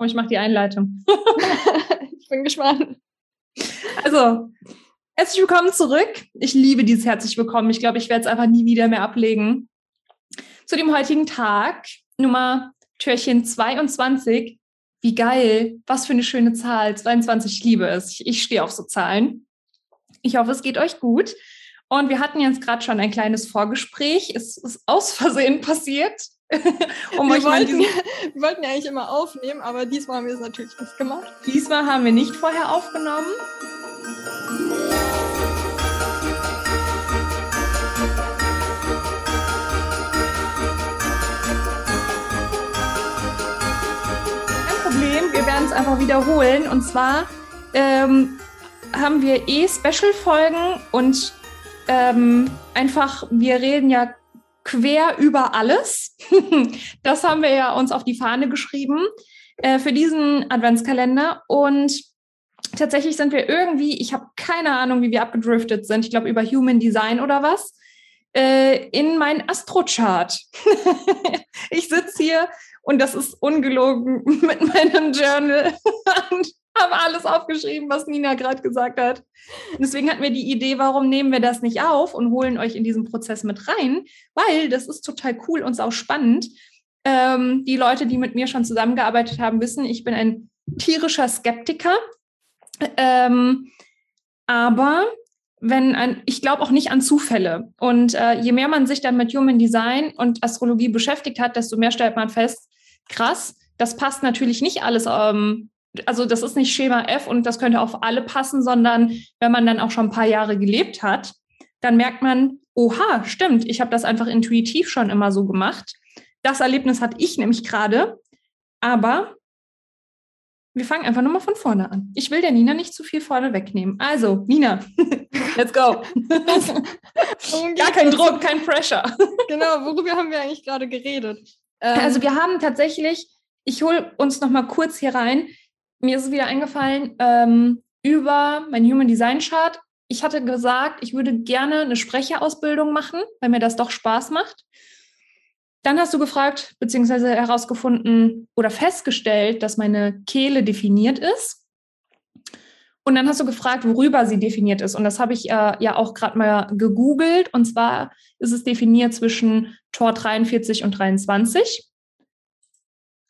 Oh, ich mache die Einleitung. ich bin gespannt. Also, herzlich willkommen zurück. Ich liebe dieses herzlich willkommen. Ich glaube, ich werde es einfach nie wieder mehr ablegen. Zu dem heutigen Tag, Nummer Türchen 22. Wie geil. Was für eine schöne Zahl. 22, ich liebe es. Ich, ich stehe auf so Zahlen. Ich hoffe, es geht euch gut. Und wir hatten jetzt gerade schon ein kleines Vorgespräch. Es ist aus Versehen passiert. um wir, wollten, wir wollten ja eigentlich immer aufnehmen, aber diesmal haben wir es natürlich nicht gemacht. Diesmal haben wir nicht vorher aufgenommen. Kein Problem, wir werden es einfach wiederholen. Und zwar ähm, haben wir eh Special-Folgen und ähm, einfach, wir reden ja quer über alles. das haben wir ja uns auf die Fahne geschrieben äh, für diesen Adventskalender. Und tatsächlich sind wir irgendwie, ich habe keine Ahnung, wie wir abgedriftet sind. Ich glaube über Human Design oder was. Äh, in mein Astrochart. ich sitze hier und das ist ungelogen mit meinem Journal und habe alles aufgeschrieben, was Nina gerade gesagt hat. Deswegen hatten wir die Idee, warum nehmen wir das nicht auf und holen euch in diesen Prozess mit rein, weil das ist total cool und auch spannend. Ähm, die Leute, die mit mir schon zusammengearbeitet haben, wissen, ich bin ein tierischer Skeptiker. Ähm, aber wenn ein, ich glaube auch nicht an Zufälle. Und äh, je mehr man sich dann mit Human Design und Astrologie beschäftigt hat, desto mehr stellt man fest, krass, das passt natürlich nicht alles ähm, also das ist nicht Schema F und das könnte auf alle passen, sondern wenn man dann auch schon ein paar Jahre gelebt hat, dann merkt man, oha, stimmt, ich habe das einfach intuitiv schon immer so gemacht. Das Erlebnis hatte ich nämlich gerade, aber wir fangen einfach nochmal von vorne an. Ich will der Nina nicht zu viel vorne wegnehmen. Also, Nina, let's go. Gar kein Druck, kein Pressure. genau, worüber haben wir eigentlich gerade geredet? also wir haben tatsächlich, ich hole uns nochmal kurz hier rein, mir ist es wieder eingefallen, ähm, über mein Human Design Chart. Ich hatte gesagt, ich würde gerne eine Sprecherausbildung machen, weil mir das doch Spaß macht. Dann hast du gefragt, beziehungsweise herausgefunden oder festgestellt, dass meine Kehle definiert ist. Und dann hast du gefragt, worüber sie definiert ist. Und das habe ich äh, ja auch gerade mal gegoogelt. Und zwar ist es definiert zwischen Tor 43 und 23.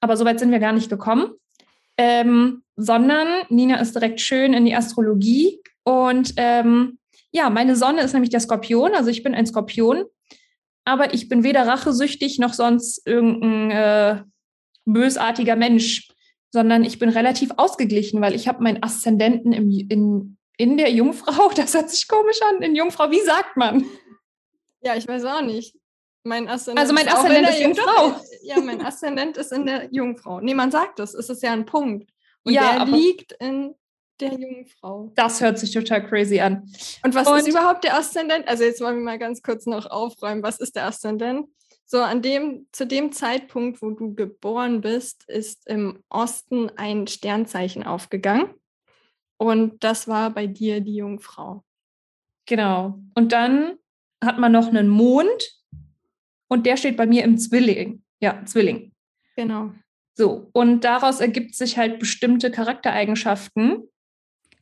Aber soweit sind wir gar nicht gekommen ähm, sondern Nina ist direkt schön in die Astrologie. Und ähm, ja, meine Sonne ist nämlich der Skorpion, also ich bin ein Skorpion, aber ich bin weder rachesüchtig noch sonst irgendein äh, bösartiger Mensch, sondern ich bin relativ ausgeglichen, weil ich habe meinen Aszendenten im, in, in der Jungfrau, das hört sich komisch an, in Jungfrau, wie sagt man? Ja, ich weiß auch nicht. Mein Aszendent also mein Aszendent ist Jungfrau. Ja, mein Aszendent ist in der Jungfrau. Nee, man sagt das, es ist ja ein Punkt. Und ja, der liegt in der Jungfrau. Das hört sich total crazy an. Und was Und ist überhaupt der Aszendent? Also jetzt wollen wir mal ganz kurz noch aufräumen. Was ist der Aszendent? So, an dem, zu dem Zeitpunkt, wo du geboren bist, ist im Osten ein Sternzeichen aufgegangen. Und das war bei dir die Jungfrau. Genau. Und dann hat man noch einen Mond und der steht bei mir im Zwilling. Ja, Zwilling. Genau. So, und daraus ergibt sich halt bestimmte Charaktereigenschaften.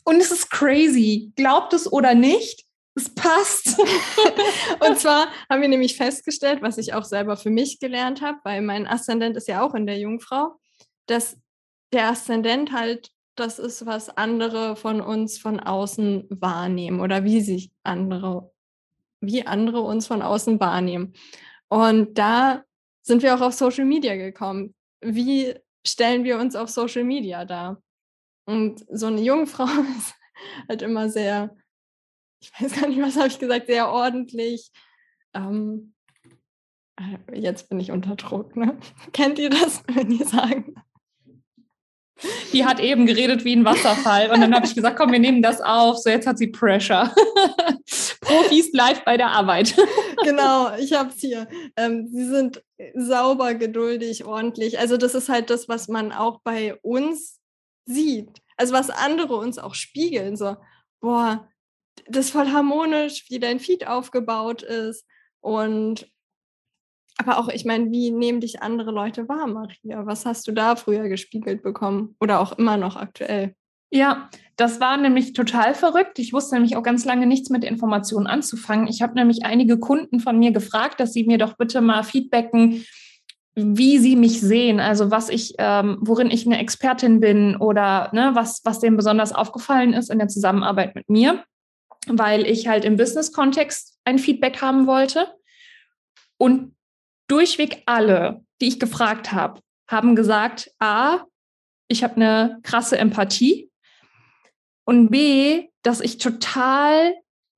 Und es ist crazy. Glaubt es oder nicht, es passt. und zwar haben wir nämlich festgestellt, was ich auch selber für mich gelernt habe, weil mein Aszendent ist ja auch in der Jungfrau, dass der Aszendent halt das ist, was andere von uns von außen wahrnehmen oder wie sich andere, wie andere uns von außen wahrnehmen. Und da sind wir auch auf Social Media gekommen. Wie stellen wir uns auf Social Media dar? Und so eine junge Frau ist halt immer sehr, ich weiß gar nicht, was habe ich gesagt, sehr ordentlich. Ähm, äh, jetzt bin ich unter Druck, ne? Kennt ihr das, wenn ihr sagen? Die hat eben geredet wie ein Wasserfall und dann habe ich gesagt, komm, wir nehmen das auf. So, jetzt hat sie Pressure. Profis live bei der Arbeit. genau, ich habe es hier. Ähm, sie sind sauber, geduldig, ordentlich. Also das ist halt das, was man auch bei uns sieht. Also was andere uns auch spiegeln. So, boah, das ist voll harmonisch, wie dein Feed aufgebaut ist. Und Aber auch, ich meine, wie nehmen dich andere Leute wahr, Maria? Was hast du da früher gespiegelt bekommen oder auch immer noch aktuell? Ja, das war nämlich total verrückt. Ich wusste nämlich auch ganz lange nichts mit Informationen anzufangen. Ich habe nämlich einige Kunden von mir gefragt, dass sie mir doch bitte mal feedbacken, wie sie mich sehen, also was ich, ähm, worin ich eine Expertin bin oder ne, was, was denen besonders aufgefallen ist in der Zusammenarbeit mit mir, weil ich halt im Business-Kontext ein Feedback haben wollte. Und durchweg alle, die ich gefragt habe, haben gesagt, a, ich habe eine krasse Empathie und b, dass ich total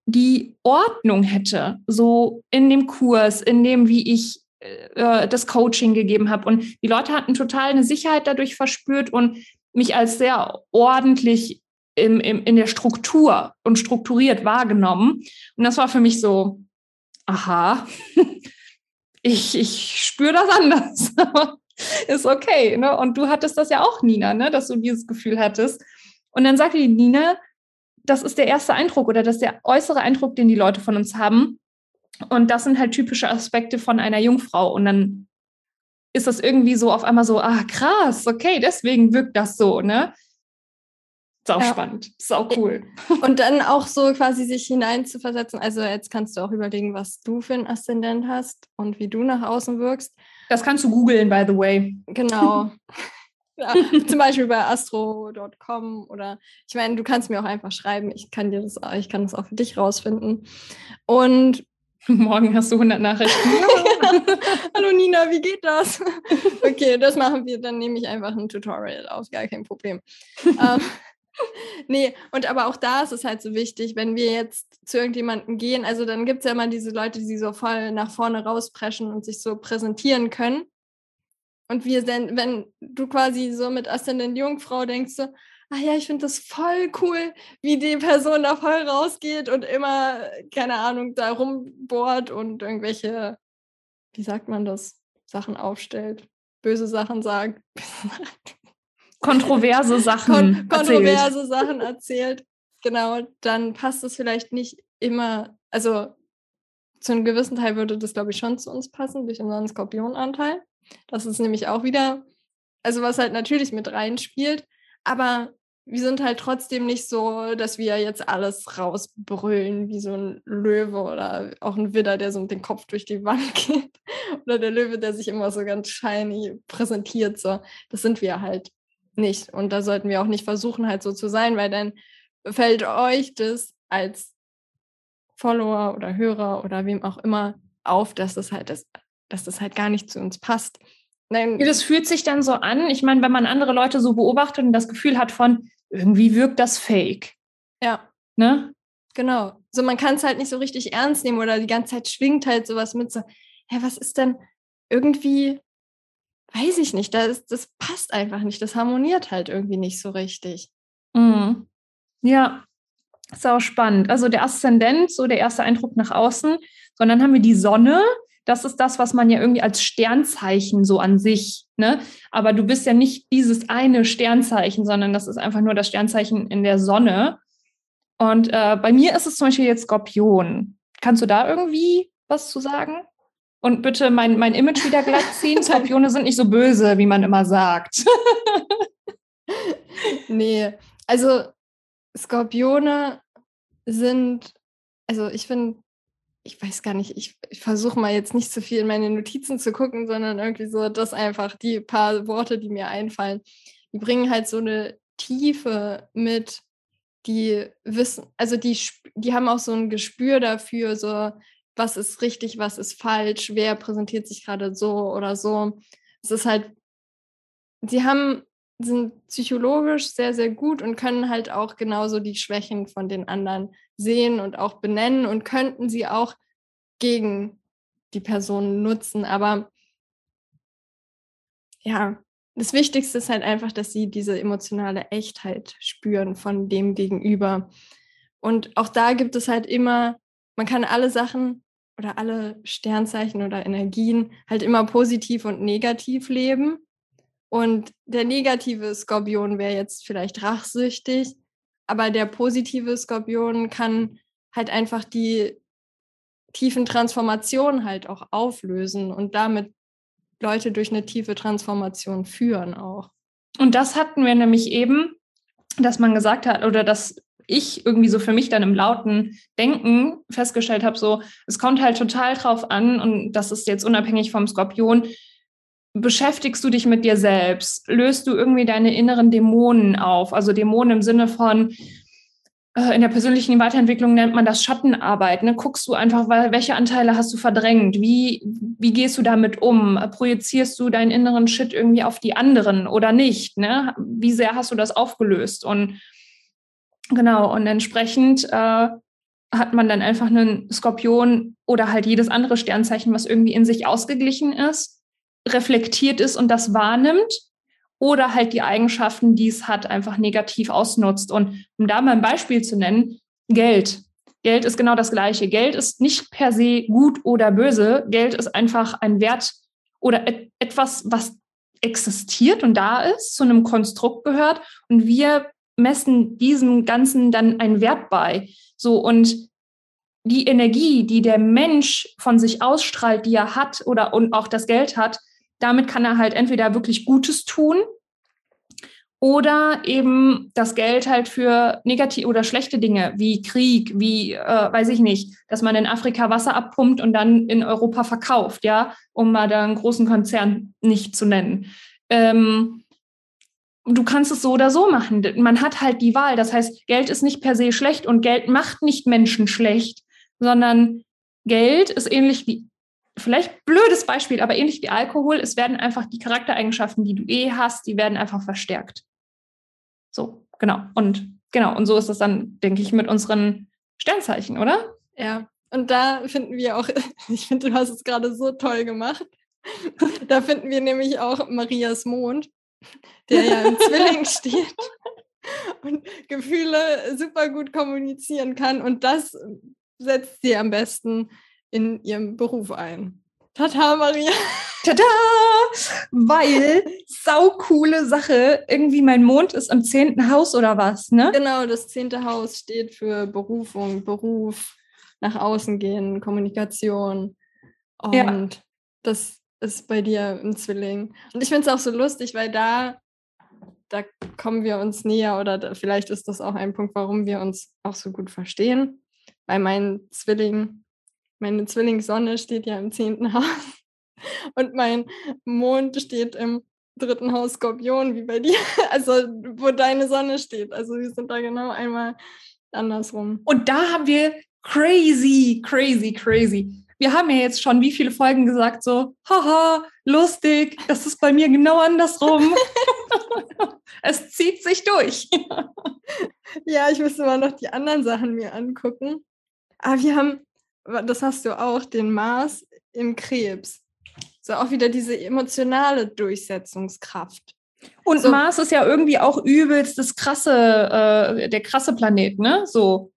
die Ordnung hätte, so in dem Kurs, in dem, wie ich äh, das Coaching gegeben habe. Und die Leute hatten total eine Sicherheit dadurch verspürt und mich als sehr ordentlich im, im, in der Struktur und strukturiert wahrgenommen. Und das war für mich so, aha, ich, ich spüre das anders. ist okay. Ne? Und du hattest das ja auch, Nina, ne? dass du dieses Gefühl hattest. Und dann sagte die Nina, das ist der erste Eindruck oder das ist der äußere Eindruck, den die Leute von uns haben. Und das sind halt typische Aspekte von einer Jungfrau. Und dann ist das irgendwie so auf einmal so, ah, krass, okay, deswegen wirkt das so, ne? Sau ja. spannend, sau cool. Und dann auch so quasi sich hineinzuversetzen. Also jetzt kannst du auch überlegen, was du für einen Aszendent hast und wie du nach außen wirkst. Das kannst du googeln, by the way. Genau. ja, zum Beispiel bei astro.com oder ich meine, du kannst mir auch einfach schreiben. Ich kann dir das, ich kann das auch für dich rausfinden. Und Morgen hast du 100 Nachrichten. Hallo Nina, wie geht das? okay, das machen wir. Dann nehme ich einfach ein Tutorial auf, gar kein Problem. ähm, nee, und aber auch da ist es halt so wichtig, wenn wir jetzt zu irgendjemandem gehen, also dann gibt es ja immer diese Leute, die so voll nach vorne rauspreschen und sich so präsentieren können. Und wir dann, wenn du quasi so mit Aszendent Jungfrau denkst, so, ach ja, ich finde das voll cool, wie die Person da voll rausgeht und immer, keine Ahnung, da rumbohrt und irgendwelche, wie sagt man das, Sachen aufstellt, böse Sachen sagt. Kontroverse Sachen. Kon kontroverse erzählt. Sachen erzählt. Genau, dann passt es vielleicht nicht immer, also zu einem gewissen Teil würde das, glaube ich, schon zu uns passen, durch unseren Skorpionanteil. Das ist nämlich auch wieder, also was halt natürlich mit reinspielt, aber wir sind halt trotzdem nicht so, dass wir jetzt alles rausbrüllen wie so ein Löwe oder auch ein Widder, der so mit dem Kopf durch die Wand geht. oder der Löwe, der sich immer so ganz shiny präsentiert. So, das sind wir halt nicht. Und da sollten wir auch nicht versuchen, halt so zu sein, weil dann fällt euch das als Follower oder Hörer oder wem auch immer auf, dass das halt das, dass das halt gar nicht zu uns passt. Nein. Das fühlt sich dann so an. Ich meine, wenn man andere Leute so beobachtet und das Gefühl hat von, irgendwie wirkt das fake. Ja. Ne? Genau. So, man kann es halt nicht so richtig ernst nehmen oder die ganze Zeit schwingt halt sowas mit so, hä, was ist denn irgendwie, weiß ich nicht, das, das passt einfach nicht, das harmoniert halt irgendwie nicht so richtig. Mhm. Ja, ist auch spannend. Also der Aszendent, so der erste Eindruck nach außen, sondern haben wir die Sonne, das ist das, was man ja irgendwie als Sternzeichen so an sich, ne? Aber du bist ja nicht dieses eine Sternzeichen, sondern das ist einfach nur das Sternzeichen in der Sonne. Und äh, bei mir ist es zum Beispiel jetzt Skorpion. Kannst du da irgendwie was zu sagen? Und bitte mein, mein Image wieder glatt ziehen. Skorpione sind nicht so böse, wie man immer sagt. nee, also Skorpione sind, also ich finde, ich weiß gar nicht, ich, ich versuche mal jetzt nicht zu viel in meine Notizen zu gucken, sondern irgendwie so das einfach, die paar Worte, die mir einfallen, die bringen halt so eine Tiefe mit, die wissen, also die, die haben auch so ein Gespür dafür, so was ist richtig, was ist falsch, wer präsentiert sich gerade so oder so. Es ist halt, sie haben, sind psychologisch sehr, sehr gut und können halt auch genauso die Schwächen von den anderen sehen und auch benennen und könnten sie auch gegen die Person nutzen. Aber ja, das Wichtigste ist halt einfach, dass sie diese emotionale Echtheit spüren von dem Gegenüber. Und auch da gibt es halt immer, man kann alle Sachen oder alle Sternzeichen oder Energien halt immer positiv und negativ leben. Und der negative Skorpion wäre jetzt vielleicht rachsüchtig, aber der positive Skorpion kann halt einfach die tiefen Transformationen halt auch auflösen und damit Leute durch eine tiefe Transformation führen auch. Und das hatten wir nämlich eben, dass man gesagt hat, oder dass ich irgendwie so für mich dann im lauten Denken festgestellt habe, so, es kommt halt total drauf an, und das ist jetzt unabhängig vom Skorpion, beschäftigst du dich mit dir selbst? Löst du irgendwie deine inneren Dämonen auf? Also Dämonen im Sinne von, äh, in der persönlichen Weiterentwicklung nennt man das Schattenarbeit. Ne? Guckst du einfach, welche Anteile hast du verdrängt? Wie, wie gehst du damit um? Projizierst du deinen inneren Shit irgendwie auf die anderen oder nicht? Ne? Wie sehr hast du das aufgelöst? Und Genau, und entsprechend äh, hat man dann einfach einen Skorpion oder halt jedes andere Sternzeichen, was irgendwie in sich ausgeglichen ist, reflektiert ist und das wahrnimmt oder halt die Eigenschaften, die es hat, einfach negativ ausnutzt. Und um da mal ein Beispiel zu nennen, Geld. Geld ist genau das Gleiche. Geld ist nicht per se gut oder böse. Geld ist einfach ein Wert oder et etwas, was existiert und da ist, zu einem Konstrukt gehört. Und wir messen diesem Ganzen dann einen Wert bei. So und die Energie, die der Mensch von sich ausstrahlt, die er hat oder und auch das Geld hat, damit kann er halt entweder wirklich Gutes tun oder eben das Geld halt für negative oder schlechte Dinge wie Krieg, wie äh, weiß ich nicht, dass man in Afrika Wasser abpumpt und dann in Europa verkauft, ja, um mal da einen großen Konzern nicht zu nennen. Ähm, du kannst es so oder so machen. Man hat halt die Wahl. Das heißt, Geld ist nicht per se schlecht und Geld macht nicht Menschen schlecht, sondern Geld ist ähnlich wie, vielleicht blödes Beispiel, aber ähnlich wie Alkohol. Es werden einfach die Charaktereigenschaften, die du eh hast, die werden einfach verstärkt. So, genau. Und genau. Und so ist es dann, denke ich, mit unseren Sternzeichen, oder? Ja. Und da finden wir auch, ich finde, du hast es gerade so toll gemacht. Da finden wir nämlich auch Marias Mond der ja im Zwilling steht und Gefühle super gut kommunizieren kann. Und das setzt sie am besten in ihrem Beruf ein. Tata, Maria. Tada! Weil, saukoole Sache, irgendwie mein Mond ist im zehnten Haus oder was, ne? Genau, das zehnte Haus steht für Berufung, Beruf, nach außen gehen, Kommunikation. Und ja. das ist bei dir im Zwilling. Und ich finde es auch so lustig, weil da, da kommen wir uns näher oder da, vielleicht ist das auch ein Punkt, warum wir uns auch so gut verstehen. Weil mein Zwilling, meine Zwillingssonne steht ja im zehnten Haus und mein Mond steht im dritten Haus Skorpion, wie bei dir. Also, wo deine Sonne steht. Also, wir sind da genau einmal andersrum. Und da haben wir crazy, crazy, crazy wir haben ja jetzt schon wie viele Folgen gesagt, so, haha, lustig, das ist bei mir genau andersrum. es zieht sich durch. ja, ich müsste mal noch die anderen Sachen mir angucken. Aber wir haben, das hast du auch, den Mars im Krebs. So auch wieder diese emotionale Durchsetzungskraft. Und so. Mars ist ja irgendwie auch übelst das krasse, äh, der krasse Planet, ne? So.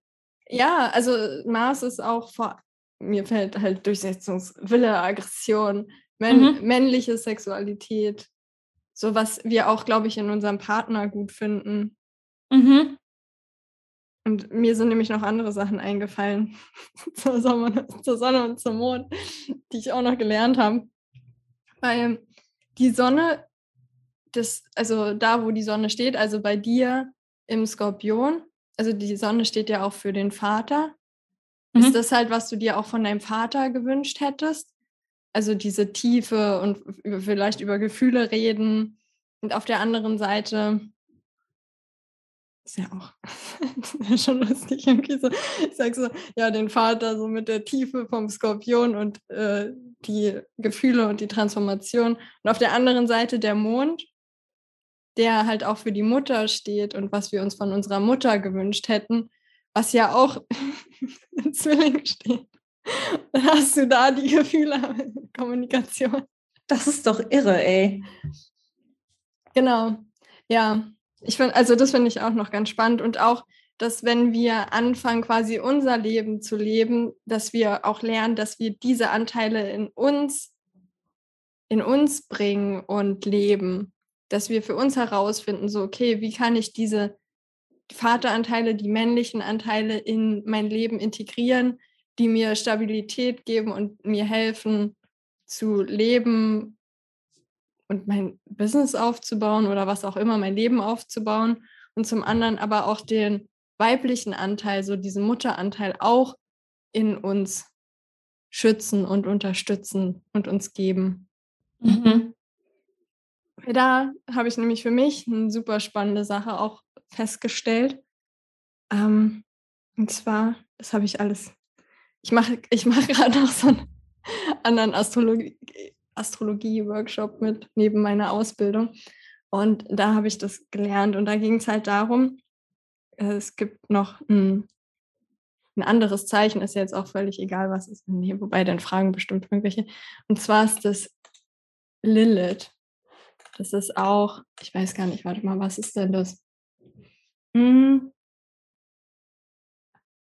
Ja, also Mars ist auch vor mir fällt halt Durchsetzungswille, Aggression, männ mhm. männliche Sexualität, so was wir auch, glaube ich, in unserem Partner gut finden. Mhm. Und mir sind nämlich noch andere Sachen eingefallen zur, Sommer, zur Sonne und zum Mond, die ich auch noch gelernt habe. Weil die Sonne, das, also da, wo die Sonne steht, also bei dir im Skorpion, also die Sonne steht ja auch für den Vater Mhm. Ist das halt, was du dir auch von deinem Vater gewünscht hättest? Also diese Tiefe und vielleicht über Gefühle reden. Und auf der anderen Seite ist ja auch schon lustig irgendwie so. Ich sag so, ja, den Vater so mit der Tiefe vom Skorpion und äh, die Gefühle und die Transformation. Und auf der anderen Seite der Mond, der halt auch für die Mutter steht und was wir uns von unserer Mutter gewünscht hätten was ja auch in Zwilling steht. Dann hast du da die Gefühle, Kommunikation. Das ist doch irre, ey. Genau. Ja, ich finde, also das finde ich auch noch ganz spannend und auch, dass wenn wir anfangen, quasi unser Leben zu leben, dass wir auch lernen, dass wir diese Anteile in uns, in uns bringen und leben. Dass wir für uns herausfinden, so, okay, wie kann ich diese Vateranteile, die männlichen Anteile in mein Leben integrieren? die mir Stabilität geben und mir helfen zu leben und mein Business aufzubauen oder was auch immer, mein Leben aufzubauen. Und zum anderen aber auch den weiblichen Anteil, so diesen Mutteranteil auch in uns schützen und unterstützen und uns geben. Mhm. Da habe ich nämlich für mich eine super spannende Sache auch festgestellt. Ähm, und zwar, das habe ich alles. Ich mache ich mach gerade noch so einen anderen Astrologie, Astrologie-Workshop mit neben meiner Ausbildung. Und da habe ich das gelernt. Und da ging es halt darum, es gibt noch ein, ein, anderes Zeichen, ist jetzt auch völlig egal, was es ist. Nee, wobei dann fragen bestimmt irgendwelche. Und zwar ist das Lilith. Das ist auch, ich weiß gar nicht, warte mal, was ist denn das? Hm.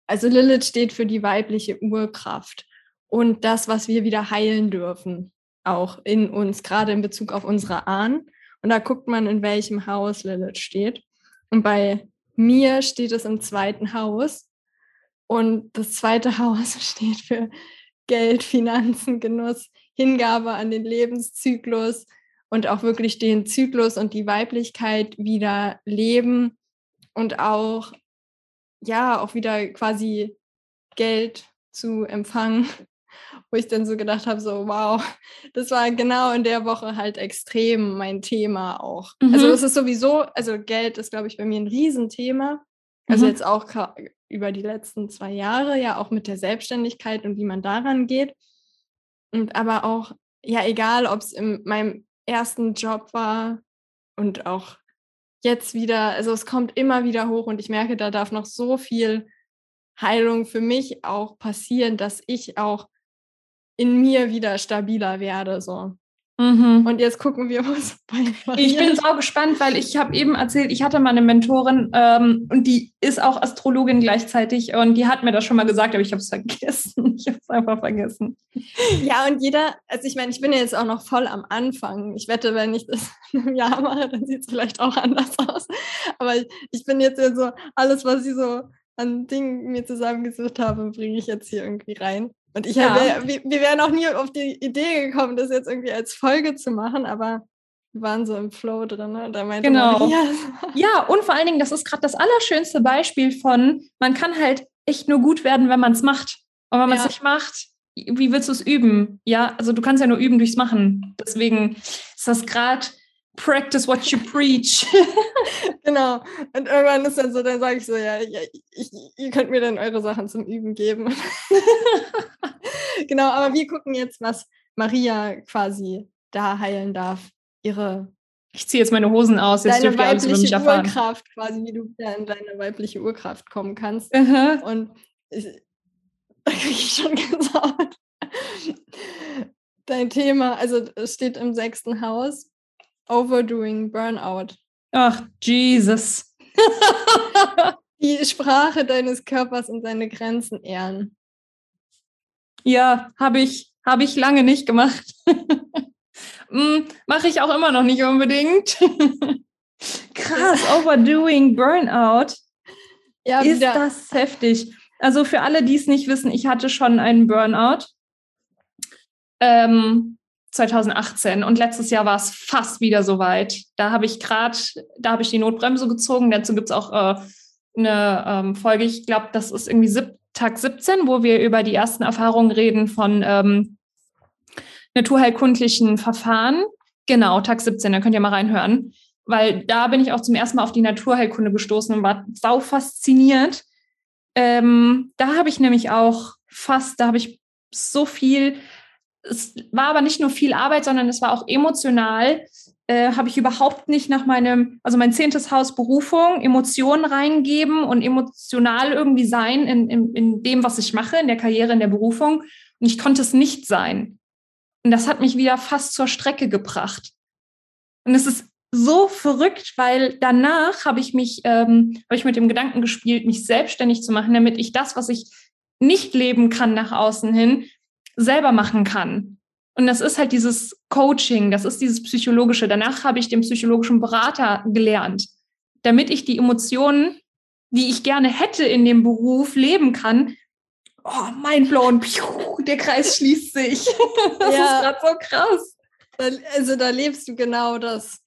Also Lilith steht für die weibliche Urkraft und das, was wir wieder heilen dürfen, auch in uns, gerade in Bezug auf unsere Ahnen. Und da guckt man, in welchem Haus Lilith steht. Und bei mir steht es im zweiten Haus. Und das zweite Haus steht für Geld, Finanzen, Genuss, Hingabe an den Lebenszyklus und auch wirklich den Zyklus und die Weiblichkeit wieder leben und auch, ja, auch wieder quasi Geld zu empfangen wo ich dann so gedacht habe, so wow, das war genau in der Woche halt extrem mein Thema auch. Also mhm. Also es ist sowieso, also Geld ist, glaube ich, bei mir ein Riesenthema. Also mhm. jetzt auch über die letzten zwei Jahre, ja auch mit der Selbstständigkeit und wie man daran geht. Und aber auch, ja, egal, ob es in meinem ersten Job war und auch jetzt wieder, also es kommt immer wieder hoch und ich merke, da darf noch so viel Heilung für mich auch passieren, dass ich auch in mir wieder stabiler werde. So. Mhm. Und jetzt gucken wir, was bei Ich bin auch gespannt, weil ich habe eben erzählt, ich hatte mal eine Mentorin ähm, und die ist auch Astrologin gleichzeitig und die hat mir das schon mal gesagt, aber ich habe es vergessen. Ich habe es einfach vergessen. Ja, und jeder, also ich meine, ich bin ja jetzt auch noch voll am Anfang. Ich wette, wenn ich das in einem Jahr mache, dann sieht es vielleicht auch anders aus. Aber ich, ich bin jetzt ja so, alles, was ich so an Dingen mir zusammengesucht habe, bringe ich jetzt hier irgendwie rein. Und ich ja. Hab, wir, wir wären auch nie auf die Idee gekommen, das jetzt irgendwie als Folge zu machen, aber wir waren so im Flow drin. Ne? Da meinte genau. Maria, ja, und vor allen Dingen, das ist gerade das allerschönste Beispiel von, man kann halt echt nur gut werden, wenn man es macht. Und wenn man es ja. nicht macht, wie willst du es üben? Ja, also du kannst ja nur üben durchs Machen. Deswegen ist das gerade practice what you preach. genau. Und irgendwann ist dann so, dann sage ich so, ja, ja ich, ihr könnt mir dann eure Sachen zum Üben geben. genau, aber wir gucken jetzt, was Maria quasi da heilen darf. Ihre. Ich ziehe jetzt meine Hosen aus, jetzt dürft ihr alles über mich erfahren. Urkraft, quasi, wie du wieder in deine weibliche Urkraft kommen kannst. Uh -huh. Und ich, da kriege ich schon gesagt. Dein Thema, also es steht im sechsten Haus Overdoing Burnout. Ach, Jesus. Die Sprache deines Körpers und seine Grenzen ehren. Ja, habe ich, hab ich lange nicht gemacht. hm, Mache ich auch immer noch nicht unbedingt. Krass, Overdoing Burnout. Ja, ist wieder. das heftig. Also für alle, die es nicht wissen, ich hatte schon einen Burnout. Ähm, 2018 und letztes Jahr war es fast wieder so weit. Da habe ich gerade, da habe ich die Notbremse gezogen. Dazu gibt es auch äh, eine ähm, Folge, ich glaube, das ist irgendwie sieb Tag 17, wo wir über die ersten Erfahrungen reden von ähm, naturheilkundlichen Verfahren. Genau, Tag 17, da könnt ihr mal reinhören. Weil da bin ich auch zum ersten Mal auf die Naturheilkunde gestoßen und war sau fasziniert. Ähm, da habe ich nämlich auch fast, da habe ich so viel es war aber nicht nur viel Arbeit, sondern es war auch emotional. Äh, habe ich überhaupt nicht nach meinem, also mein zehntes Haus Berufung, Emotionen reingeben und emotional irgendwie sein in, in, in dem, was ich mache, in der Karriere, in der Berufung. Und ich konnte es nicht sein. Und das hat mich wieder fast zur Strecke gebracht. Und es ist so verrückt, weil danach habe ich mich, ähm, habe ich mit dem Gedanken gespielt, mich selbstständig zu machen, damit ich das, was ich nicht leben kann nach außen hin, selber machen kann. Und das ist halt dieses Coaching, das ist dieses Psychologische. Danach habe ich den psychologischen Berater gelernt, damit ich die Emotionen, die ich gerne hätte in dem Beruf, leben kann oh, mein blown, der Kreis schließt sich. Das ja. ist gerade so krass. Also da lebst du genau das.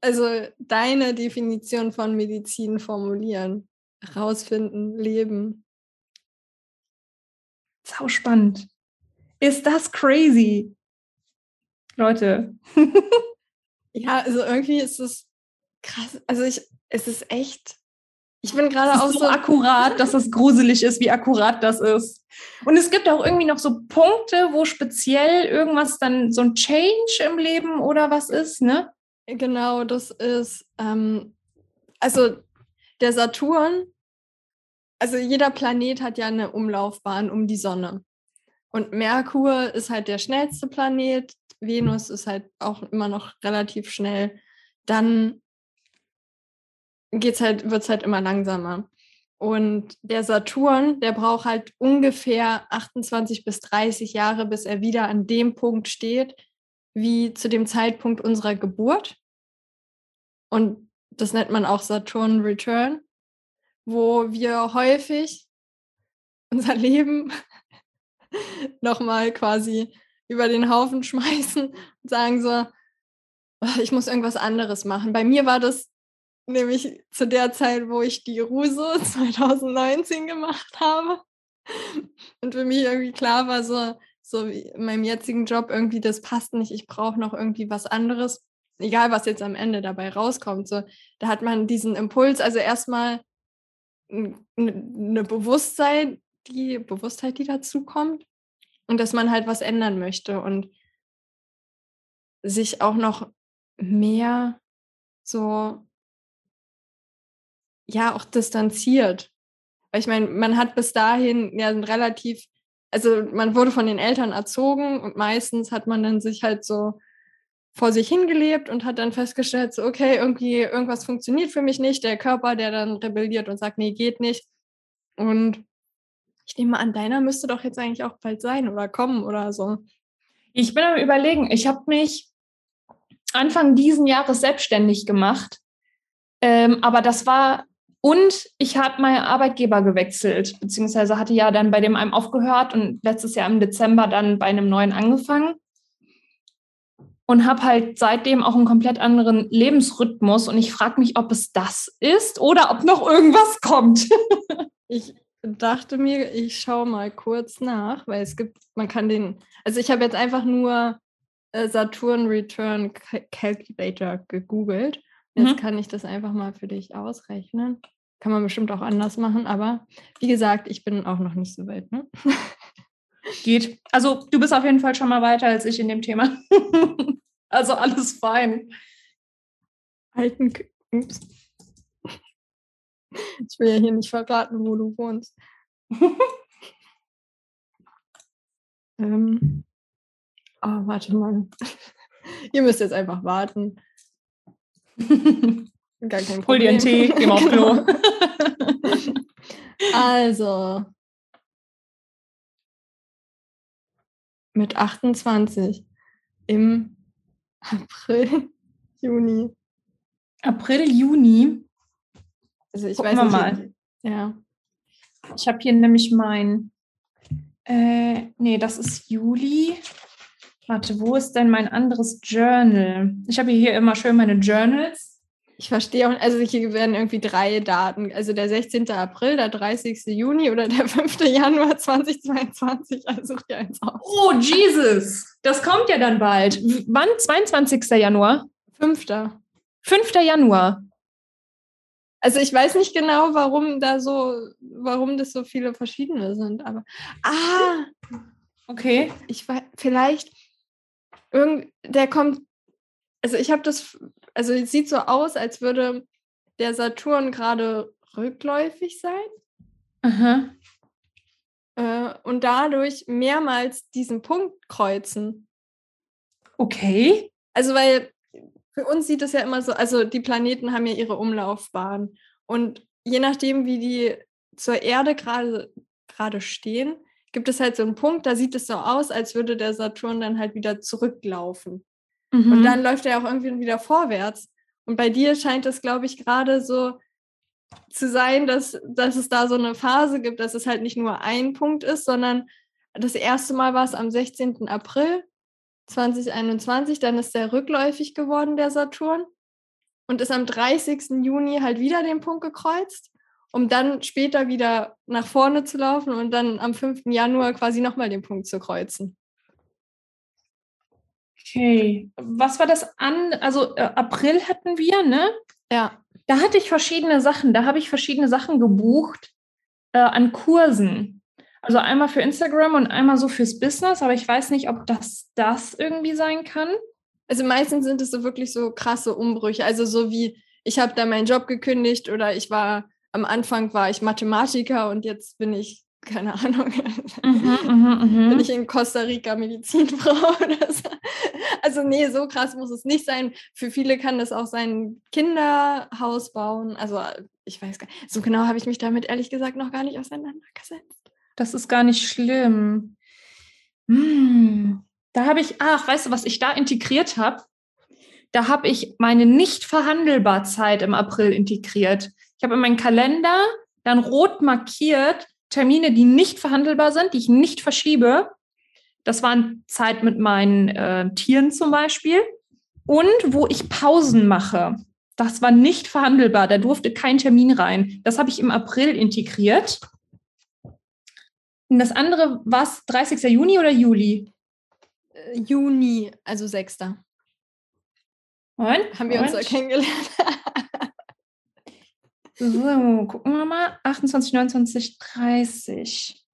Also deine Definition von Medizin formulieren, rausfinden, leben. Sau spannend. Ist das crazy? Leute. ja, also irgendwie ist es krass. Also ich, es ist echt ich bin gerade auch so, so akkurat, dass es gruselig ist, wie akkurat das ist. Und es gibt auch irgendwie noch so Punkte, wo speziell irgendwas dann so ein Change im Leben oder was ist, ne? Genau, das ist, ähm, also der Saturn, also jeder Planet hat ja eine Umlaufbahn um die Sonne. Und Merkur ist halt der schnellste Planet, Venus ist halt auch immer noch relativ schnell. Dann halt, wird es halt immer langsamer. Und der Saturn, der braucht halt ungefähr 28 bis 30 Jahre, bis er wieder an dem Punkt steht, wie zu dem Zeitpunkt unserer Geburt. Und das nennt man auch Saturn Return, wo wir häufig unser Leben nochmal quasi über den Haufen schmeißen und sagen so, oh, ich muss irgendwas anderes machen. Bei mir war das nämlich zu der Zeit, wo ich die Ruse 2019 gemacht habe. Und für mich irgendwie klar war, so, so wie in meinem jetzigen Job irgendwie, das passt nicht, ich brauche noch irgendwie was anderes. Egal, was jetzt am Ende dabei rauskommt. So, da hat man diesen Impuls, also erstmal eine Bewusstsein, die Bewusstheit, die dazu kommt. Und dass man halt was ändern möchte und sich auch noch mehr so ja auch distanziert. Weil ich meine, man hat bis dahin ja relativ, also man wurde von den Eltern erzogen und meistens hat man dann sich halt so vor sich hingelebt und hat dann festgestellt, so, okay, irgendwie irgendwas funktioniert für mich nicht. Der Körper, der dann rebelliert und sagt, nee, geht nicht. Und ich nehme an, deiner müsste doch jetzt eigentlich auch bald sein oder kommen oder so. Ich bin am Überlegen, ich habe mich Anfang diesen Jahres selbstständig gemacht. Ähm, aber das war und ich habe meinen Arbeitgeber gewechselt, beziehungsweise hatte ja dann bei dem einen aufgehört und letztes Jahr im Dezember dann bei einem neuen angefangen. Und habe halt seitdem auch einen komplett anderen Lebensrhythmus. Und ich frage mich, ob es das ist oder ob noch irgendwas kommt. ich dachte mir, ich schaue mal kurz nach, weil es gibt, man kann den, also ich habe jetzt einfach nur äh, Saturn Return Calculator gegoogelt. Jetzt mhm. kann ich das einfach mal für dich ausrechnen. Kann man bestimmt auch anders machen, aber wie gesagt, ich bin auch noch nicht so weit. Ne? Geht. Also du bist auf jeden Fall schon mal weiter als ich in dem Thema. also alles fein. Alten. Ups. Ich will ja hier nicht verraten, wo du wohnst. ähm. Oh, warte mal. Ihr müsst jetzt einfach warten. Gar kein Problem. Hol dir einen Tee, geh mal auf Klo. Genau. also, mit 28 im April, Juni. April, Juni? Also ich Gucken weiß nicht. Mal. Ja. Ich habe hier nämlich mein, äh, nee, das ist Juli. Warte, wo ist denn mein anderes Journal? Ich habe hier immer schön meine Journals. Ich verstehe auch, also hier werden irgendwie drei Daten. Also der 16. April, der 30. Juni oder der 5. Januar 2022. Also such dir eins aus. Oh, Jesus! Das kommt ja dann bald. Wann? 22. Januar? 5. 5. Januar. Also ich weiß nicht genau, warum da so, warum das so viele verschiedene sind, aber ah, okay. Ich weiß, vielleicht irgend, der kommt also ich habe das, also es sieht so aus, als würde der Saturn gerade rückläufig sein. Aha. Äh, und dadurch mehrmals diesen Punkt kreuzen. Okay. Also weil für uns sieht es ja immer so, also die Planeten haben ja ihre Umlaufbahn. Und je nachdem, wie die zur Erde gerade gerade stehen, gibt es halt so einen Punkt, da sieht es so aus, als würde der Saturn dann halt wieder zurücklaufen. Mhm. Und dann läuft er auch irgendwie wieder vorwärts. Und bei dir scheint es, glaube ich, gerade so zu sein, dass, dass es da so eine Phase gibt, dass es halt nicht nur ein Punkt ist, sondern das erste Mal war es am 16. April 2021, dann ist der rückläufig geworden, der Saturn, und ist am 30. Juni halt wieder den Punkt gekreuzt, um dann später wieder nach vorne zu laufen und dann am 5. Januar quasi nochmal den Punkt zu kreuzen. Okay. Was war das an? Also äh, April hatten wir, ne? Ja. Da hatte ich verschiedene Sachen. Da habe ich verschiedene Sachen gebucht äh, an Kursen. Also einmal für Instagram und einmal so fürs Business, aber ich weiß nicht, ob das das irgendwie sein kann. Also meistens sind es so wirklich so krasse Umbrüche. Also so wie, ich habe da meinen Job gekündigt oder ich war, am Anfang war ich Mathematiker und jetzt bin ich, keine Ahnung, mhm, mh, mh. bin ich in Costa Rica Medizinfrau oder so. Also nee, so krass muss es nicht sein. Für viele kann das auch sein, Kinderhaus bauen. Also ich weiß gar nicht, so genau habe ich mich damit ehrlich gesagt noch gar nicht auseinandergesetzt. Das ist gar nicht schlimm. Hm. Da habe ich, ach, weißt du, was ich da integriert habe? Da habe ich meine nicht verhandelbar Zeit im April integriert. Ich habe in meinen Kalender dann rot markiert Termine, die nicht verhandelbar sind, die ich nicht verschiebe. Das waren Zeit mit meinen äh, Tieren zum Beispiel. Und wo ich Pausen mache. Das war nicht verhandelbar. Da durfte kein Termin rein. Das habe ich im April integriert. Und das andere war es 30. Juni oder Juli? Äh, Juni, also 6. Und? Haben wir und? uns da kennengelernt? so, gucken wir mal. 28, 29, 30.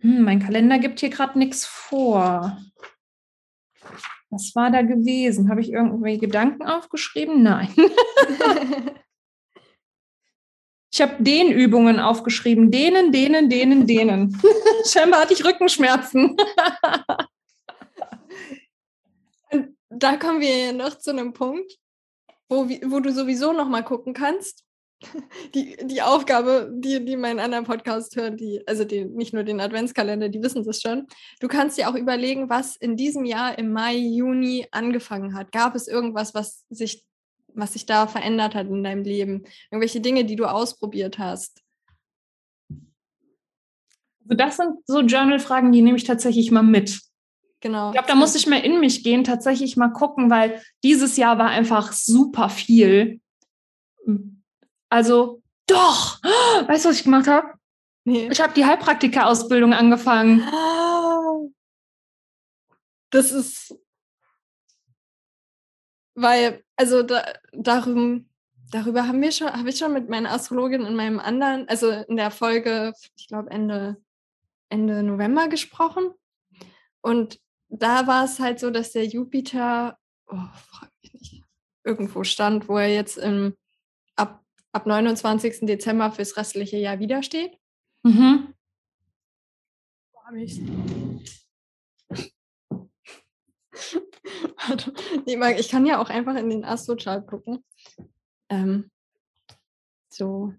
Hm, mein Kalender gibt hier gerade nichts vor. Was war da gewesen? Habe ich irgendwelche Gedanken aufgeschrieben? Nein. Ich habe den Übungen aufgeschrieben. Denen, denen, denen, denen. Scheinbar hatte ich Rückenschmerzen. da kommen wir noch zu einem Punkt, wo, wo du sowieso noch mal gucken kannst. Die, die Aufgabe, die, die meinen anderen Podcast hören, die, also die, nicht nur den Adventskalender, die wissen das schon. Du kannst dir auch überlegen, was in diesem Jahr im Mai, Juni angefangen hat. Gab es irgendwas, was sich was sich da verändert hat in deinem Leben? Irgendwelche Dinge, die du ausprobiert hast? Also das sind so Journal-Fragen, die nehme ich tatsächlich mal mit. Genau. Ich glaube, da muss ich mal in mich gehen, tatsächlich mal gucken, weil dieses Jahr war einfach super viel. Also, doch! Weißt du, was ich gemacht habe? Nee. Ich habe die Heilpraktika-Ausbildung angefangen. Das ist weil, also da, darum, darüber haben wir schon, habe ich schon mit meiner Astrologin in meinem anderen, also in der Folge, ich glaube Ende, Ende November gesprochen. Und da war es halt so, dass der Jupiter, oh, frag mich nicht, irgendwo stand, wo er jetzt im, ab, ab 29. Dezember fürs restliche Jahr wieder steht. Mhm. Wo habe ich ich kann ja auch einfach in den Astro-Chart gucken. Ähm, so,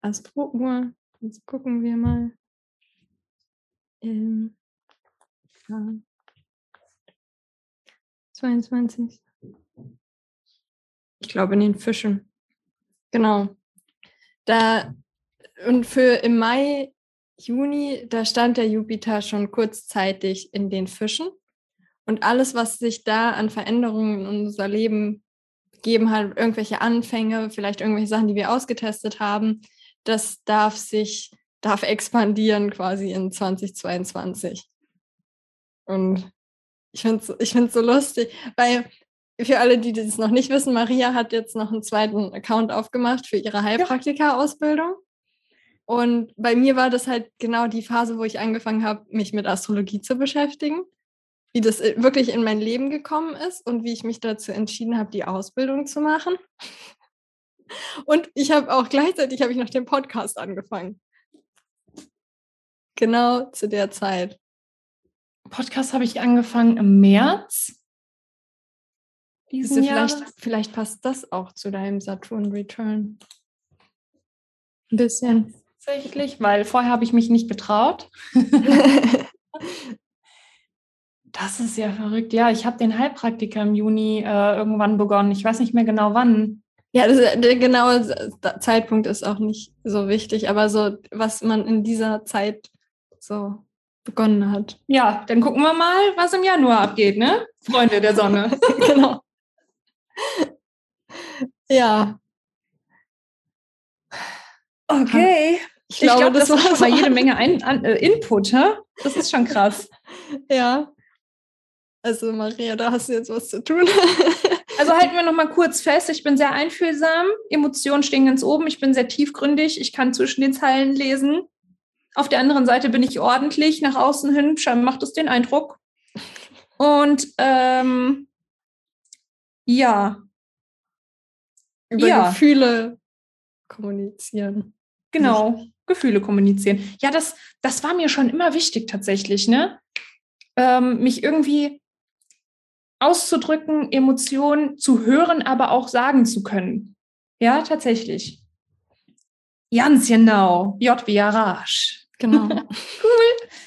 Astro-Uhr. Jetzt gucken wir mal. Ähm, ja. 22. Ich glaube in den Fischen. Genau. Da und für im Mai, Juni, da stand der Jupiter schon kurzzeitig in den Fischen. Und alles, was sich da an Veränderungen in unser Leben gegeben hat, irgendwelche Anfänge, vielleicht irgendwelche Sachen, die wir ausgetestet haben, das darf sich, darf expandieren quasi in 2022. Und ich finde es ich find's so lustig, weil für alle, die das noch nicht wissen, Maria hat jetzt noch einen zweiten Account aufgemacht für ihre Heilpraktika-Ausbildung. Und bei mir war das halt genau die Phase, wo ich angefangen habe, mich mit Astrologie zu beschäftigen wie das äh, wirklich in mein Leben gekommen ist und wie ich mich dazu entschieden habe, die Ausbildung zu machen. Und ich habe auch gleichzeitig habe ich noch den Podcast angefangen. Genau zu der Zeit. Podcast habe ich angefangen im März. Diesen also vielleicht, vielleicht passt das auch zu deinem Saturn Return. Ein bisschen. Tatsächlich, weil vorher habe ich mich nicht getraut. Das ist ja verrückt. Ja, ich habe den Heilpraktiker im Juni äh, irgendwann begonnen. Ich weiß nicht mehr genau wann. Ja, das, der genaue Zeitpunkt ist auch nicht so wichtig, aber so, was man in dieser Zeit so begonnen hat. Ja, dann gucken wir mal, was im Januar abgeht, ne? Freunde der Sonne. genau. Ja. Okay. Ich, glaube, glaub, das, das war schon mal jede Menge Ein an, äh, Input, hä? Das ist schon krass. ja. Also Maria, da hast du jetzt was zu tun. also halten wir noch mal kurz fest, ich bin sehr einfühlsam, Emotionen stehen ganz oben, ich bin sehr tiefgründig, ich kann zwischen den Zeilen lesen. Auf der anderen Seite bin ich ordentlich, nach außen hin macht es den Eindruck. Und ähm, ja. Über ja. Gefühle kommunizieren. Genau, Gefühle kommunizieren. Ja, das, das war mir schon immer wichtig tatsächlich, ne? Ähm, mich irgendwie auszudrücken, Emotionen zu hören, aber auch sagen zu können. Ja, tatsächlich. Ganz genau. J wie Arash. Genau. cool.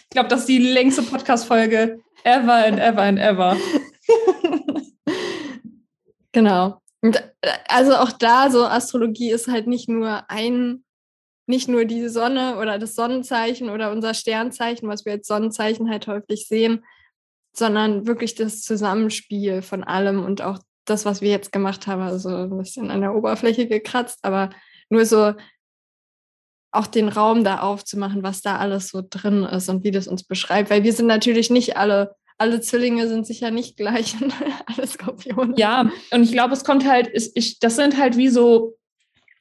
Ich glaube, das ist die längste Podcast-Folge ever and ever and ever. genau. Und äh, also auch da, so Astrologie ist halt nicht nur ein, nicht nur die Sonne oder das Sonnenzeichen oder unser Sternzeichen, was wir als Sonnenzeichen halt häufig sehen, sondern wirklich das Zusammenspiel von allem und auch das, was wir jetzt gemacht haben, also ein bisschen an der Oberfläche gekratzt, aber nur so auch den Raum da aufzumachen, was da alles so drin ist und wie das uns beschreibt. Weil wir sind natürlich nicht alle, alle Zwillinge sind sicher nicht gleich alle Skorpione. Ja, und ich glaube, es kommt halt, ich, das sind halt wie so,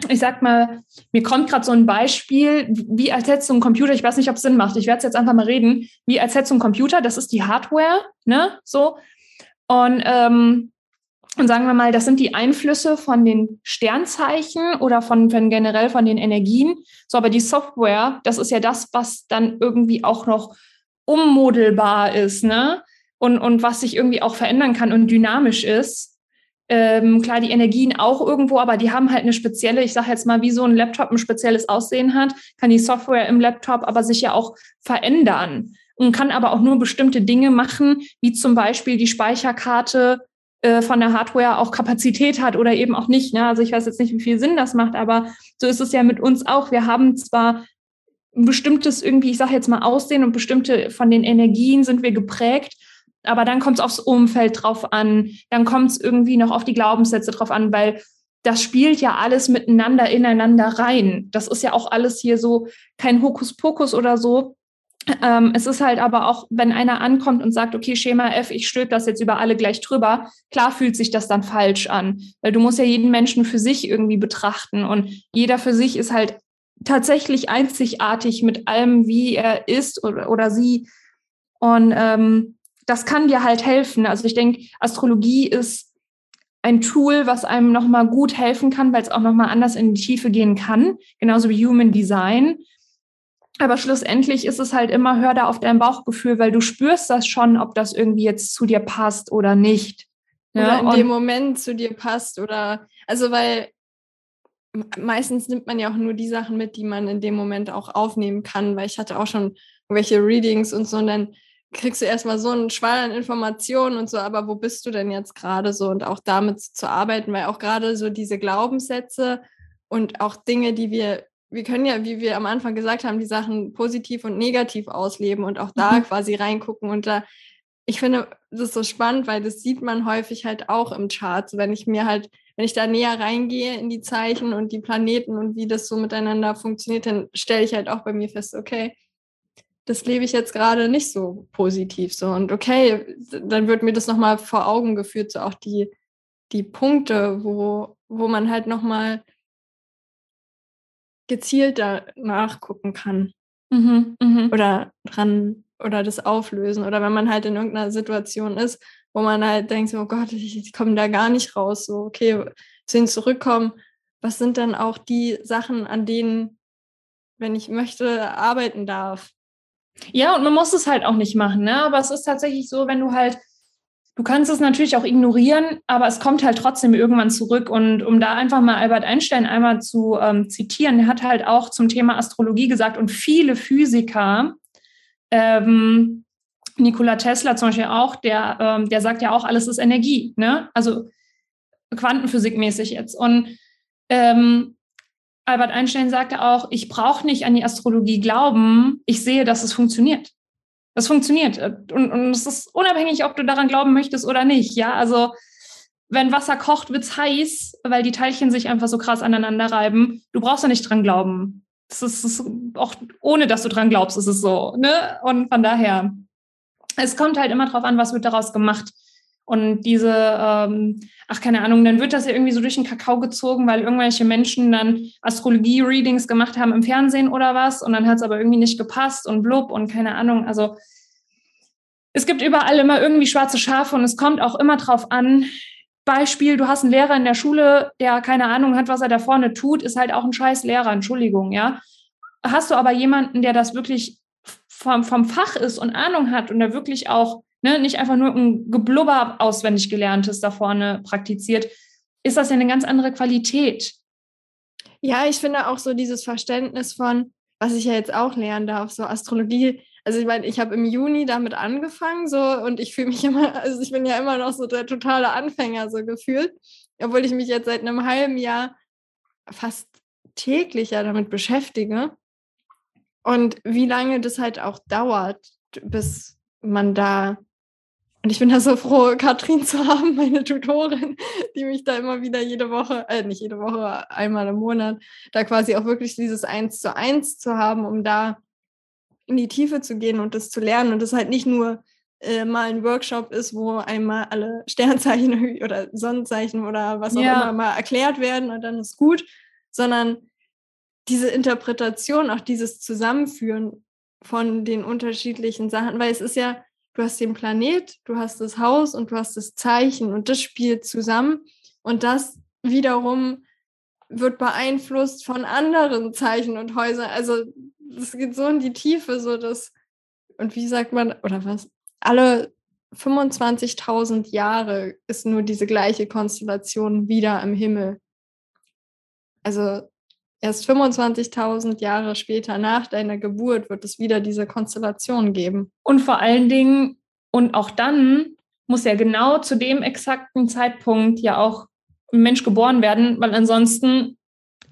ich sag mal, mir kommt gerade so ein Beispiel, wie hättest du einen Computer, ich weiß nicht, ob es Sinn macht, ich werde es jetzt einfach mal reden, wie hättest du einen Computer, das ist die Hardware, ne, so. Und ähm, und sagen wir mal, das sind die Einflüsse von den Sternzeichen oder von, von generell von den Energien. So, aber die Software, das ist ja das, was dann irgendwie auch noch ummodelbar ist, ne? Und, und was sich irgendwie auch verändern kann und dynamisch ist. Ähm, klar, die Energien auch irgendwo, aber die haben halt eine spezielle, ich sage jetzt mal, wie so ein Laptop ein spezielles Aussehen hat, kann die Software im Laptop aber sich ja auch verändern und kann aber auch nur bestimmte Dinge machen, wie zum Beispiel die Speicherkarte äh, von der Hardware auch Kapazität hat oder eben auch nicht. Ne? Also ich weiß jetzt nicht, wie viel Sinn das macht, aber so ist es ja mit uns auch. Wir haben zwar ein bestimmtes irgendwie, ich sage jetzt mal Aussehen und bestimmte von den Energien sind wir geprägt, aber dann kommt es aufs Umfeld drauf an, dann kommt es irgendwie noch auf die Glaubenssätze drauf an, weil das spielt ja alles miteinander ineinander rein. Das ist ja auch alles hier so kein Hokuspokus oder so, ähm, es ist halt aber auch, wenn einer ankommt und sagt, okay, Schema F, ich stülpe das jetzt über alle gleich drüber, klar fühlt sich das dann falsch an, weil du musst ja jeden Menschen für sich irgendwie betrachten und jeder für sich ist halt tatsächlich einzigartig mit allem, wie er ist oder, oder sie. Und ähm, das kann dir halt helfen. Also ich denke, Astrologie ist ein Tool, was einem nochmal gut helfen kann, weil es auch nochmal anders in die Tiefe gehen kann, genauso wie Human Design. Aber schlussendlich ist es halt immer, hör da auf dein Bauchgefühl, weil du spürst das schon, ob das irgendwie jetzt zu dir passt oder nicht. Ja? Oder in dem Moment zu dir passt oder, also weil meistens nimmt man ja auch nur die Sachen mit, die man in dem Moment auch aufnehmen kann, weil ich hatte auch schon irgendwelche Readings und so und dann kriegst du erstmal so einen Schwall an Informationen und so, aber wo bist du denn jetzt gerade so und auch damit zu arbeiten, weil auch gerade so diese Glaubenssätze und auch Dinge, die wir wir können ja, wie wir am Anfang gesagt haben, die Sachen positiv und negativ ausleben und auch da mhm. quasi reingucken. Und da, ich finde, das ist so spannend, weil das sieht man häufig halt auch im Chart. wenn ich mir halt, wenn ich da näher reingehe in die Zeichen und die Planeten und wie das so miteinander funktioniert, dann stelle ich halt auch bei mir fest, okay, das lebe ich jetzt gerade nicht so positiv so. Und okay, dann wird mir das nochmal vor Augen geführt, so auch die, die Punkte, wo, wo man halt nochmal gezielter nachgucken kann. Mhm, mh. Oder dran oder das auflösen. Oder wenn man halt in irgendeiner Situation ist, wo man halt denkt, oh Gott, ich, ich komme da gar nicht raus. So, okay, zu ihnen zurückkommen. Was sind dann auch die Sachen, an denen, wenn ich möchte, arbeiten darf? Ja, und man muss es halt auch nicht machen, ne? Aber es ist tatsächlich so, wenn du halt Du kannst es natürlich auch ignorieren, aber es kommt halt trotzdem irgendwann zurück. Und um da einfach mal Albert Einstein einmal zu ähm, zitieren, der hat halt auch zum Thema Astrologie gesagt und viele Physiker, ähm, Nikola Tesla zum Beispiel auch, der, ähm, der sagt ja auch, alles ist Energie, ne? Also Quantenphysikmäßig jetzt. Und ähm, Albert Einstein sagte auch, ich brauche nicht an die Astrologie glauben, ich sehe, dass es funktioniert. Das funktioniert. Und, und es ist unabhängig, ob du daran glauben möchtest oder nicht. Ja, also wenn Wasser kocht, wird es heiß, weil die Teilchen sich einfach so krass aneinander reiben. Du brauchst da nicht dran glauben. Das ist, das ist auch ohne, dass du dran glaubst, ist es so. Ne? Und von daher, es kommt halt immer drauf an, was wird daraus gemacht. Und diese, ähm, ach keine Ahnung, dann wird das ja irgendwie so durch den Kakao gezogen, weil irgendwelche Menschen dann Astrologie-Readings gemacht haben im Fernsehen oder was und dann hat es aber irgendwie nicht gepasst und blub und keine Ahnung. Also es gibt überall immer irgendwie schwarze Schafe und es kommt auch immer drauf an. Beispiel, du hast einen Lehrer in der Schule, der keine Ahnung hat, was er da vorne tut, ist halt auch ein scheiß Lehrer, Entschuldigung, ja. Hast du aber jemanden, der das wirklich vom, vom Fach ist und Ahnung hat und der wirklich auch ne, nicht einfach nur ein Geblubber auswendig gelerntes da vorne praktiziert, ist das ja eine ganz andere Qualität. Ja, ich finde auch so dieses Verständnis von, was ich ja jetzt auch lernen darf, so Astrologie. Also ich meine, ich habe im Juni damit angefangen so und ich fühle mich immer, also ich bin ja immer noch so der totale Anfänger so gefühlt, obwohl ich mich jetzt seit einem halben Jahr fast täglich ja damit beschäftige. Und wie lange das halt auch dauert, bis man da und ich bin da so froh, Katrin zu haben, meine Tutorin, die mich da immer wieder jede Woche, äh, nicht jede Woche, einmal im Monat, da quasi auch wirklich dieses Eins zu eins zu haben, um da in die Tiefe zu gehen und das zu lernen. Und das halt nicht nur äh, mal ein Workshop ist, wo einmal alle Sternzeichen oder Sonnenzeichen oder was auch ja. immer mal erklärt werden und dann ist gut, sondern diese Interpretation, auch dieses Zusammenführen von den unterschiedlichen Sachen, weil es ist ja, du hast den Planet, du hast das Haus und du hast das Zeichen und das spielt zusammen und das wiederum wird beeinflusst von anderen Zeichen und Häusern. Also das geht so in die Tiefe, so dass, und wie sagt man, oder was, alle 25.000 Jahre ist nur diese gleiche Konstellation wieder im Himmel. Also erst 25.000 Jahre später nach deiner Geburt wird es wieder diese Konstellation geben. Und vor allen Dingen, und auch dann muss ja genau zu dem exakten Zeitpunkt ja auch ein Mensch geboren werden, weil ansonsten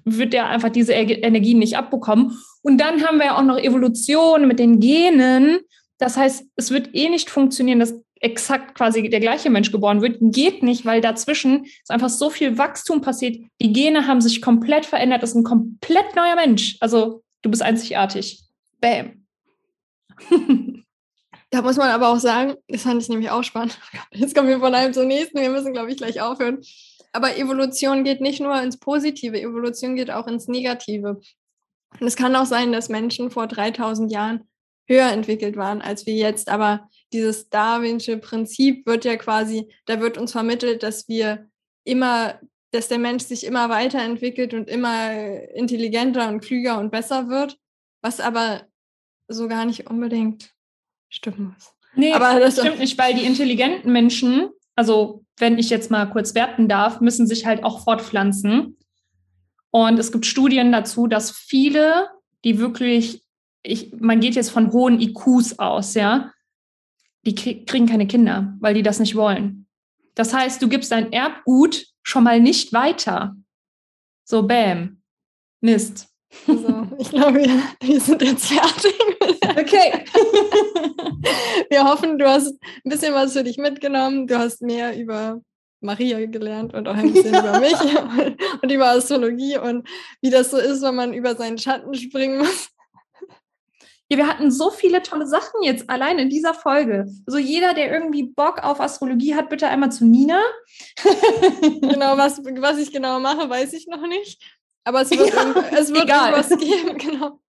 wird der einfach diese Energie nicht abbekommen. Und dann haben wir ja auch noch Evolution mit den Genen. Das heißt, es wird eh nicht funktionieren, dass exakt quasi der gleiche Mensch geboren wird, geht nicht, weil dazwischen ist einfach so viel Wachstum passiert. Die Gene haben sich komplett verändert. Das ist ein komplett neuer Mensch. Also du bist einzigartig. Bam. Da muss man aber auch sagen, das fand ich nämlich auch spannend. Jetzt kommen wir von einem zum nächsten. Wir müssen, glaube ich, gleich aufhören. Aber Evolution geht nicht nur ins Positive, Evolution geht auch ins Negative. Und es kann auch sein, dass Menschen vor 3000 Jahren höher entwickelt waren als wir jetzt. Aber dieses Darwinsche Prinzip wird ja quasi, da wird uns vermittelt, dass wir immer, dass der Mensch sich immer weiterentwickelt und immer intelligenter und klüger und besser wird, was aber so gar nicht unbedingt stimmen muss. Nee, aber das stimmt nicht, weil die intelligenten Menschen, also wenn ich jetzt mal kurz werten darf, müssen sich halt auch fortpflanzen. Und es gibt Studien dazu, dass viele, die wirklich ich, man geht jetzt von hohen IQs aus, ja, die kriegen keine Kinder, weil die das nicht wollen. Das heißt, du gibst dein Erbgut schon mal nicht weiter. So, bam. Mist. Also, ich glaube, wir, wir sind jetzt fertig. Okay. wir hoffen, du hast ein bisschen was für dich mitgenommen. Du hast mehr über Maria gelernt und auch ein bisschen über mich und über Astrologie und wie das so ist, wenn man über seinen Schatten springen muss. Wir hatten so viele tolle Sachen jetzt allein in dieser Folge. Also jeder, der irgendwie Bock auf Astrologie hat, bitte einmal zu Nina. genau, was, was ich genau mache, weiß ich noch nicht. Aber es wird, ja, es wird irgendwas geben, genau.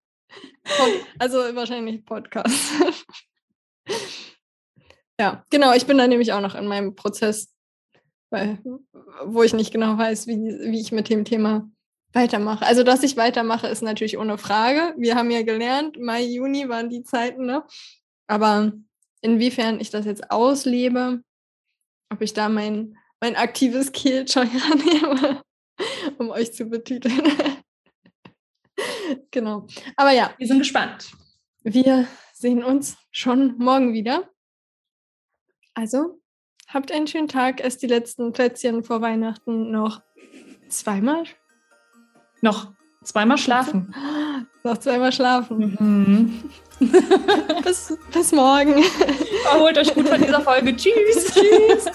Also wahrscheinlich Podcast. ja, genau, ich bin da nämlich auch noch in meinem Prozess, weil, wo ich nicht genau weiß, wie, wie ich mit dem Thema weitermache. Also, dass ich weitermache, ist natürlich ohne Frage. Wir haben ja gelernt, Mai, Juni waren die Zeiten, ne? Aber inwiefern ich das jetzt auslebe, ob ich da mein, mein aktives Kehljoy annehme, um euch zu betiteln. genau. Aber ja. Wir sind gespannt. Wir sehen uns schon morgen wieder. Also, habt einen schönen Tag. Esst die letzten Plätzchen vor Weihnachten noch zweimal Noch zweimal schlafen. Noch zweimal schlafen. Mhm. bis, bis morgen. Erholt euch gut von dieser Folge. Tschüss. Tschüss.